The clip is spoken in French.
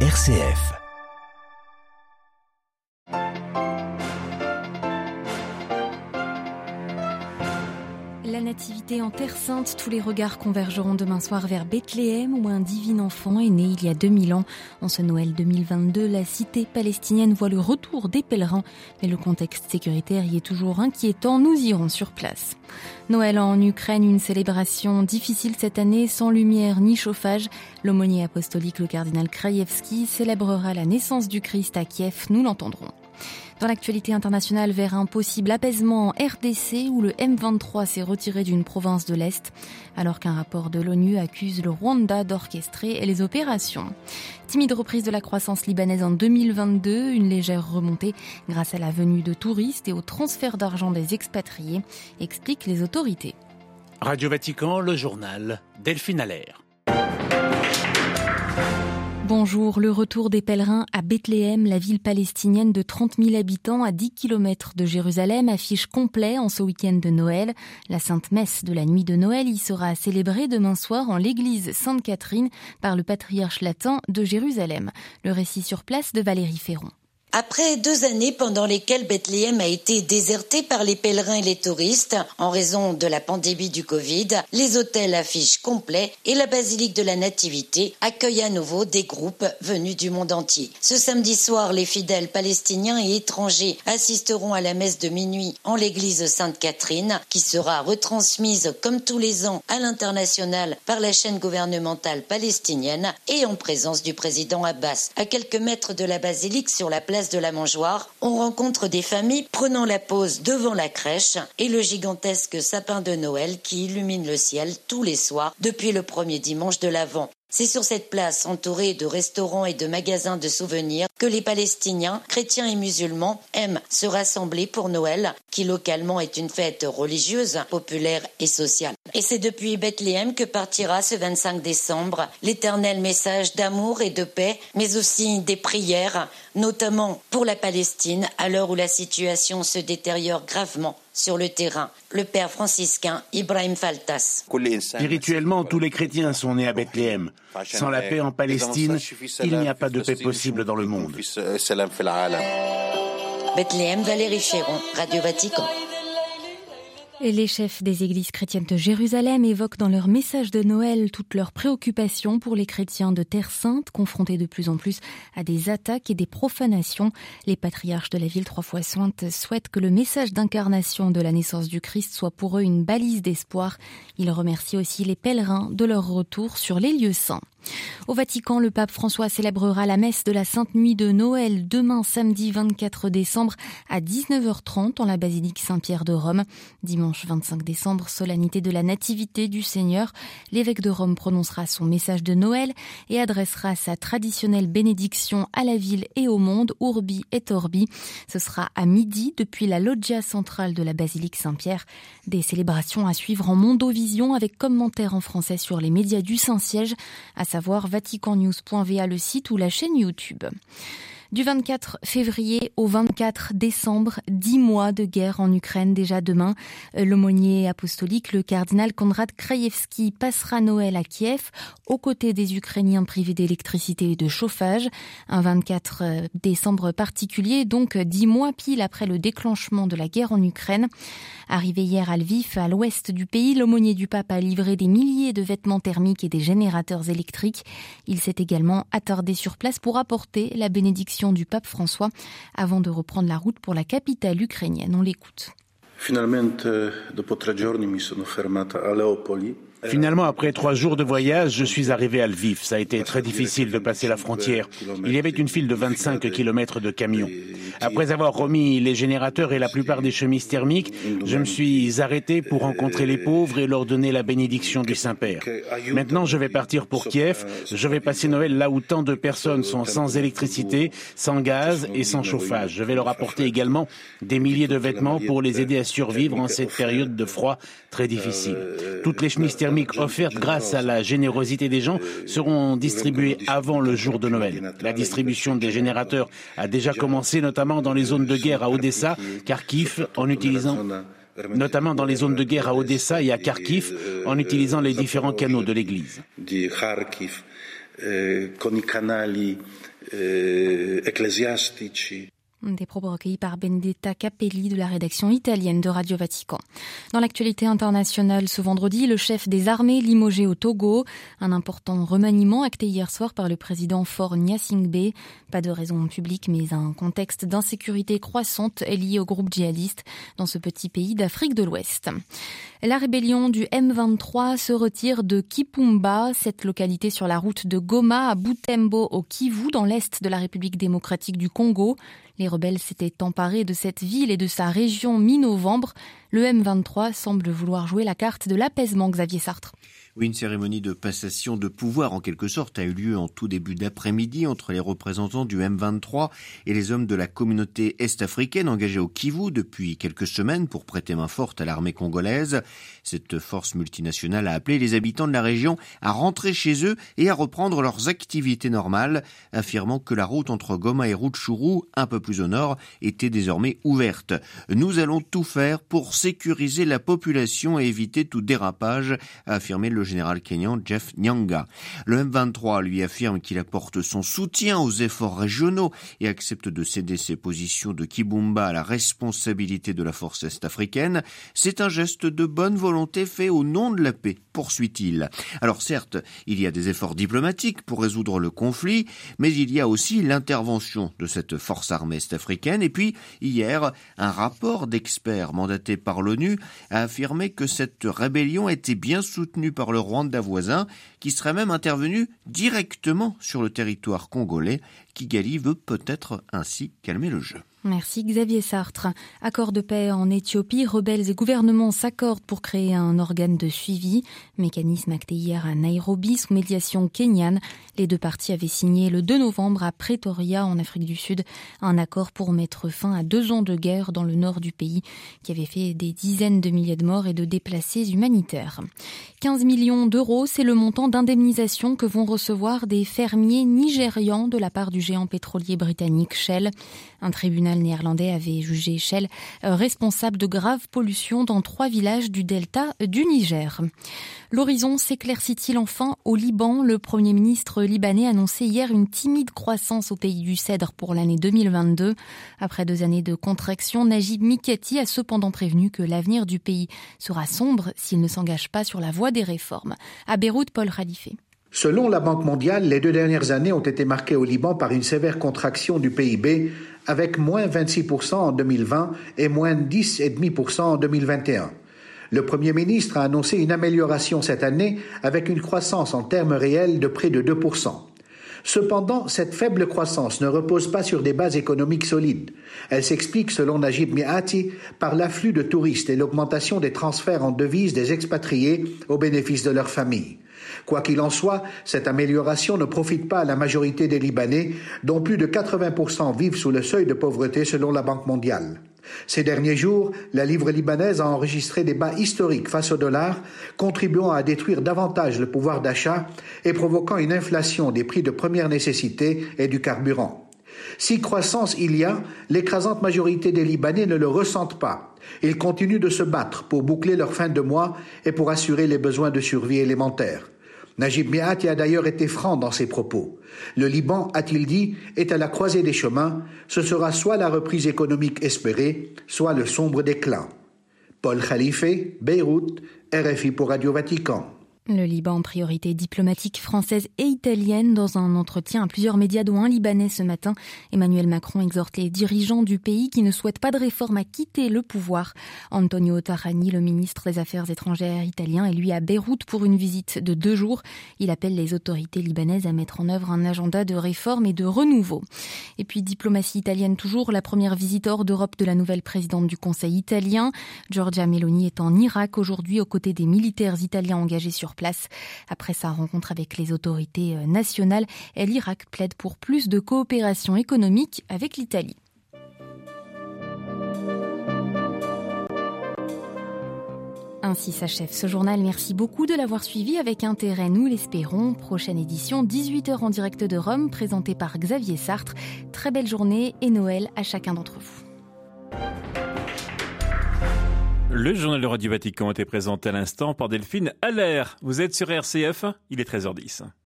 RCF. En Terre Sainte, tous les regards convergeront demain soir vers Bethléem où un divin enfant est né il y a 2000 ans. En ce Noël 2022, la cité palestinienne voit le retour des pèlerins, mais le contexte sécuritaire y est toujours inquiétant. Nous irons sur place. Noël en Ukraine, une célébration difficile cette année, sans lumière ni chauffage. L'aumônier apostolique, le cardinal Krajewski, célébrera la naissance du Christ à Kiev. Nous l'entendrons. Dans l'actualité internationale, vers un possible apaisement en RDC où le M23 s'est retiré d'une province de l'Est, alors qu'un rapport de l'ONU accuse le Rwanda d'orchestrer les opérations. Timide reprise de la croissance libanaise en 2022, une légère remontée grâce à la venue de touristes et au transfert d'argent des expatriés, expliquent les autorités. Radio Vatican, le journal Delphine Allaire. Bonjour, le retour des pèlerins à Bethléem, la ville palestinienne de 30 000 habitants à 10 km de Jérusalem, affiche complet en ce week-end de Noël. La Sainte Messe de la nuit de Noël y sera célébrée demain soir en l'église Sainte-Catherine par le patriarche latin de Jérusalem. Le récit sur place de Valérie Ferron. Après deux années pendant lesquelles Bethléem a été déserté par les pèlerins et les touristes en raison de la pandémie du Covid, les hôtels affichent complet et la basilique de la Nativité accueille à nouveau des groupes venus du monde entier. Ce samedi soir, les fidèles palestiniens et étrangers assisteront à la messe de minuit en l'église Sainte-Catherine qui sera retransmise comme tous les ans à l'international par la chaîne gouvernementale palestinienne et en présence du président Abbas. À quelques mètres de la basilique sur la place de la Mangeoire, on rencontre des familles prenant la pause devant la crèche et le gigantesque sapin de Noël qui illumine le ciel tous les soirs depuis le premier dimanche de l'Avent. C'est sur cette place, entourée de restaurants et de magasins de souvenirs, que les Palestiniens, chrétiens et musulmans, aiment se rassembler pour Noël, qui localement est une fête religieuse, populaire et sociale. Et c'est depuis Bethléem que partira ce 25 décembre l'éternel message d'amour et de paix, mais aussi des prières, notamment pour la Palestine, à l'heure où la situation se détériore gravement sur le terrain, le père franciscain Ibrahim Faltas. Spirituellement, tous les chrétiens sont nés à Bethléem. Sans la paix en Palestine, il n'y a pas de paix possible dans le monde. Bethléem, Valérie Ferron, Radio Vatican. Les chefs des églises chrétiennes de Jérusalem évoquent dans leur message de Noël toutes leurs préoccupations pour les chrétiens de Terre Sainte, confrontés de plus en plus à des attaques et des profanations. Les patriarches de la ville trois fois sainte souhaitent que le message d'incarnation de la naissance du Christ soit pour eux une balise d'espoir. Ils remercient aussi les pèlerins de leur retour sur les lieux saints. Au Vatican, le pape François célébrera la messe de la Sainte Nuit de Noël demain samedi 24 décembre à 19h30 en la basilique Saint-Pierre de Rome. Dimanche 25 décembre, solennité de la Nativité du Seigneur, l'évêque de Rome prononcera son message de Noël et adressera sa traditionnelle bénédiction à la ville et au monde, Urbi et Orbi. Ce sera à midi depuis la loggia centrale de la basilique Saint-Pierre. Des célébrations à suivre en Mondovision avec commentaires en français sur les médias du Saint-Siège, savoir vaticannews.va le site ou la chaîne YouTube. Du 24 février au 24 décembre, dix mois de guerre en Ukraine déjà demain. L'aumônier apostolique, le cardinal Konrad Krajewski, passera Noël à Kiev aux côtés des Ukrainiens privés d'électricité et de chauffage. Un 24 décembre particulier, donc dix mois pile après le déclenchement de la guerre en Ukraine. Arrivé hier à Lviv, à l'ouest du pays, l'aumônier du pape a livré des milliers de vêtements thermiques et des générateurs électriques. Il s'est également attardé sur place pour apporter la bénédiction du pape François avant de reprendre la route pour la capitale ukrainienne. On l'écoute. Finalement, après trois jours de voyage, je suis arrivé à Lviv. Ça a été très difficile de passer la frontière. Il y avait une file de 25 km de camions. Après avoir remis les générateurs et la plupart des chemises thermiques, je me suis arrêté pour rencontrer les pauvres et leur donner la bénédiction du Saint-Père. Maintenant, je vais partir pour Kiev. Je vais passer Noël là où tant de personnes sont sans électricité, sans gaz et sans chauffage. Je vais leur apporter également des milliers de vêtements pour les aider à survivre en cette période de froid très difficile. Toutes les chemises thermiques offertes grâce à la générosité des gens seront distribuées avant le jour de Noël. La distribution des générateurs a déjà commencé, notamment dans les zones de guerre à Odessa, Kharkiv, en utilisant notamment dans les zones de guerre à Odessa et à Kharkiv, en utilisant les différents canaux de l'Église. i canali ecclesiastici. Des propos recueillis par Benedetta Capelli de la rédaction italienne de Radio Vatican. Dans l'actualité internationale, ce vendredi, le chef des armées limogé au Togo. Un important remaniement acté hier soir par le président Faure Gnassingbé. Pas de raison publique, mais un contexte d'insécurité croissante est lié au groupe djihadiste dans ce petit pays d'Afrique de l'Ouest. La rébellion du M23 se retire de Kipumba, cette localité sur la route de Goma à Butembo au Kivu dans l'est de la République démocratique du Congo. Les rebelles s'étaient emparés de cette ville et de sa région mi-novembre. Le M23 semble vouloir jouer la carte de l'apaisement, Xavier Sartre. Oui, une cérémonie de passation de pouvoir, en quelque sorte, a eu lieu en tout début d'après-midi entre les représentants du M23 et les hommes de la communauté est-africaine engagés au Kivu depuis quelques semaines pour prêter main forte à l'armée congolaise. Cette force multinationale a appelé les habitants de la région à rentrer chez eux et à reprendre leurs activités normales, affirmant que la route entre Goma et Rutshuru, un peu plus au nord, était désormais ouverte. Nous allons tout faire pour sécuriser la population et éviter tout dérapage, a affirmé le général kenyan Jeff Nyanga. Le M23 lui affirme qu'il apporte son soutien aux efforts régionaux et accepte de céder ses positions de Kibumba à la responsabilité de la force est-africaine. C'est un geste de bonne volonté fait au nom de la paix, poursuit-il. Alors certes, il y a des efforts diplomatiques pour résoudre le conflit, mais il y a aussi l'intervention de cette force armée est-africaine. Et puis, hier, un rapport d'experts mandaté par l'ONU a affirmé que cette rébellion était bien soutenue par le Rwanda voisin, qui serait même intervenu directement sur le territoire congolais. Kigali veut peut-être ainsi calmer le jeu. Merci Xavier Sartre. Accord de paix en Éthiopie, rebelles et gouvernements s'accordent pour créer un organe de suivi. Mécanisme acté hier à Nairobi sous médiation kenyane. Les deux parties avaient signé le 2 novembre à Pretoria en Afrique du Sud un accord pour mettre fin à deux ans de guerre dans le nord du pays qui avait fait des dizaines de milliers de morts et de déplacés humanitaires. 15 millions d'euros, c'est le montant d'indemnisation que vont recevoir des fermiers nigérians de la part du géant pétrolier britannique Shell. Un tribunal néerlandais avait jugé Shell euh, responsable de graves pollutions dans trois villages du delta du Niger. L'horizon s'éclaircit-il enfin au Liban? Le Premier ministre libanais annonçait hier une timide croissance au pays du Cèdre pour l'année 2022. Après deux années de contraction, Najib Mikati a cependant prévenu que l'avenir du pays sera sombre s'il ne s'engage pas sur la voie des réformes. À Beyrouth, Paul Khalife. Selon la Banque mondiale, les deux dernières années ont été marquées au Liban par une sévère contraction du PIB avec moins 26% en 2020 et moins 10,5% en 2021. Le Premier ministre a annoncé une amélioration cette année avec une croissance en termes réels de près de 2%. Cependant, cette faible croissance ne repose pas sur des bases économiques solides. Elle s'explique, selon Najib Miati, par l'afflux de touristes et l'augmentation des transferts en devises des expatriés au bénéfice de leurs familles. Quoi qu'il en soit, cette amélioration ne profite pas à la majorité des Libanais, dont plus de 80% vivent sous le seuil de pauvreté selon la Banque mondiale. Ces derniers jours, la livre libanaise a enregistré des bas historiques face au dollar, contribuant à détruire davantage le pouvoir d'achat et provoquant une inflation des prix de première nécessité et du carburant. Si croissance il y a, l'écrasante majorité des Libanais ne le ressentent pas. Ils continuent de se battre pour boucler leur fin de mois et pour assurer les besoins de survie élémentaires. Najib Miati a d'ailleurs été franc dans ses propos. Le Liban, a-t-il dit, est à la croisée des chemins. Ce sera soit la reprise économique espérée, soit le sombre déclin. Paul Khalife, Beyrouth, RFI pour Radio Vatican. Le Liban, priorité diplomatique française et italienne, dans un entretien à plusieurs médias, dont un libanais ce matin, Emmanuel Macron exhorte les dirigeants du pays qui ne souhaitent pas de réforme à quitter le pouvoir. Antonio Tajani, le ministre des Affaires étrangères italien, est lui à Beyrouth pour une visite de deux jours. Il appelle les autorités libanaises à mettre en œuvre un agenda de réforme et de renouveau. Et puis, diplomatie italienne toujours, la première visite hors d'Europe de la nouvelle présidente du Conseil italien. Giorgia Meloni est en Irak aujourd'hui aux côtés des militaires italiens engagés sur place. Après sa rencontre avec les autorités euh, nationales, l'Irak plaide pour plus de coopération économique avec l'Italie. Ainsi s'achève ce journal. Merci beaucoup de l'avoir suivi avec intérêt, nous l'espérons. Prochaine édition, 18h en direct de Rome, présentée par Xavier Sartre. Très belle journée et Noël à chacun d'entre vous. Le journal de Radio Vatican était présenté à l'instant par Delphine Allaire. Vous êtes sur RCF, il est 13h10.